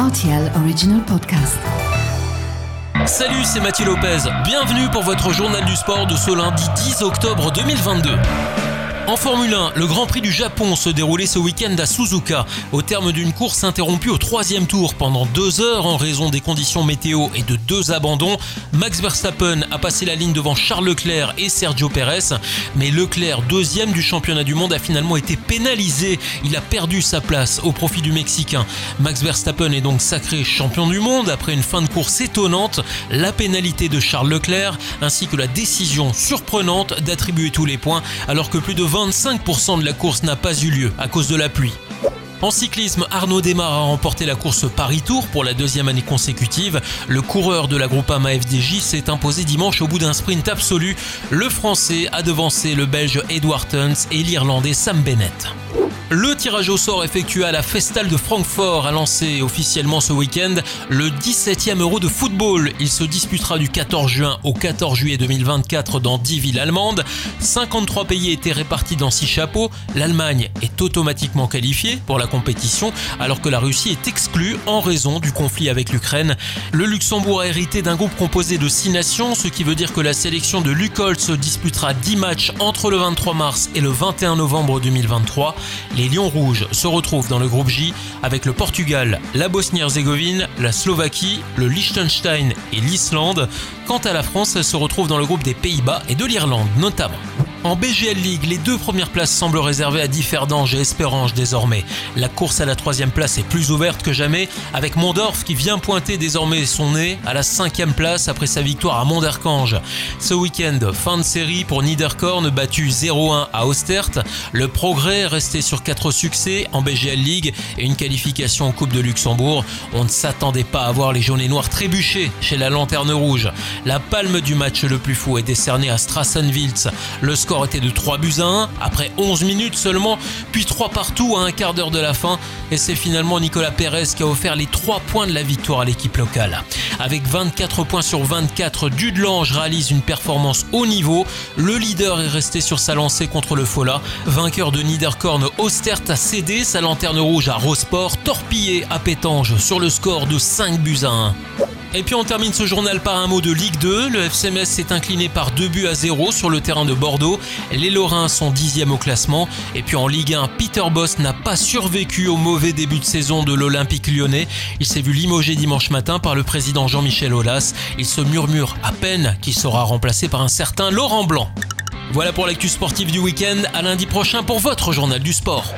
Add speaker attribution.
Speaker 1: RTL Original Podcast.
Speaker 2: Salut, c'est Mathieu Lopez. Bienvenue pour votre journal du sport de ce lundi 10 octobre 2022. En Formule 1, le Grand Prix du Japon se déroulait ce week-end à Suzuka, au terme d'une course interrompue au troisième tour pendant deux heures en raison des conditions météo et de deux abandons. Max Verstappen a passé la ligne devant Charles Leclerc et Sergio Perez, mais Leclerc, deuxième du championnat du monde, a finalement été pénalisé. Il a perdu sa place au profit du Mexicain. Max Verstappen est donc sacré champion du monde après une fin de course étonnante, la pénalité de Charles Leclerc ainsi que la décision surprenante d'attribuer tous les points alors que plus de 25% de la course n'a pas eu lieu à cause de la pluie. En cyclisme, Arnaud Desmar a remporté la course Paris-Tour pour la deuxième année consécutive. Le coureur de la Groupama FDJ s'est imposé dimanche au bout d'un sprint absolu. Le Français a devancé le Belge Edward Tuns et l'Irlandais Sam Bennett. Le tirage au sort effectué à la Festal de Francfort a lancé officiellement ce week-end le 17e Euro de football. Il se disputera du 14 juin au 14 juillet 2024 dans 10 villes allemandes. 53 pays étaient répartis dans 6 chapeaux. L'Allemagne est automatiquement qualifiée pour la compétition alors que la Russie est exclue en raison du conflit avec l'Ukraine. Le Luxembourg a hérité d'un groupe composé de 6 nations, ce qui veut dire que la sélection de Lucol se disputera 10 matchs entre le 23 mars et le 21 novembre 2023 les Lions Rouges se retrouvent dans le groupe J avec le Portugal, la Bosnie-Herzégovine, la Slovaquie, le Liechtenstein et l'Islande. Quant à la France, elle se retrouve dans le groupe des Pays-Bas et de l'Irlande notamment. En BGL League, les deux premières places semblent réservées à Differdange et Espérange désormais. La course à la troisième place est plus ouverte que jamais, avec Mondorf qui vient pointer désormais son nez à la cinquième place après sa victoire à Monderkange. Ce week-end, fin de série pour Niederkorn battu 0-1 à Ostert. Le progrès est resté sur quatre succès en BGL League et une qualification en Coupe de Luxembourg. On ne s'attendait pas à voir les jaunes et noirs trébucher chez la Lanterne Rouge. La palme du match le plus fou est décernée à score était de 3 buts à 1 après 11 minutes seulement, puis 3 partout à un quart d'heure de la fin. Et c'est finalement Nicolas Pérez qui a offert les 3 points de la victoire à l'équipe locale. Avec 24 points sur 24, Dudelange réalise une performance haut niveau. Le leader est resté sur sa lancée contre le Fola. Vainqueur de Niederkorn, Ostert a cédé sa lanterne rouge à Rosport, torpillé à Pétange sur le score de 5 buts à 1. Et puis on termine ce journal par un mot de Ligue 2. Le FCMS s'est incliné par 2 buts à 0 sur le terrain de Bordeaux. Les Lorrains sont dixième au classement. Et puis en Ligue 1, Peter Boss n'a pas survécu au mauvais début de saison de l'Olympique lyonnais. Il s'est vu limogé dimanche matin par le président Jean-Michel Aulas. Il se murmure à peine qu'il sera remplacé par un certain Laurent Blanc. Voilà pour l'actu sportive du week-end. À lundi prochain pour votre journal du sport.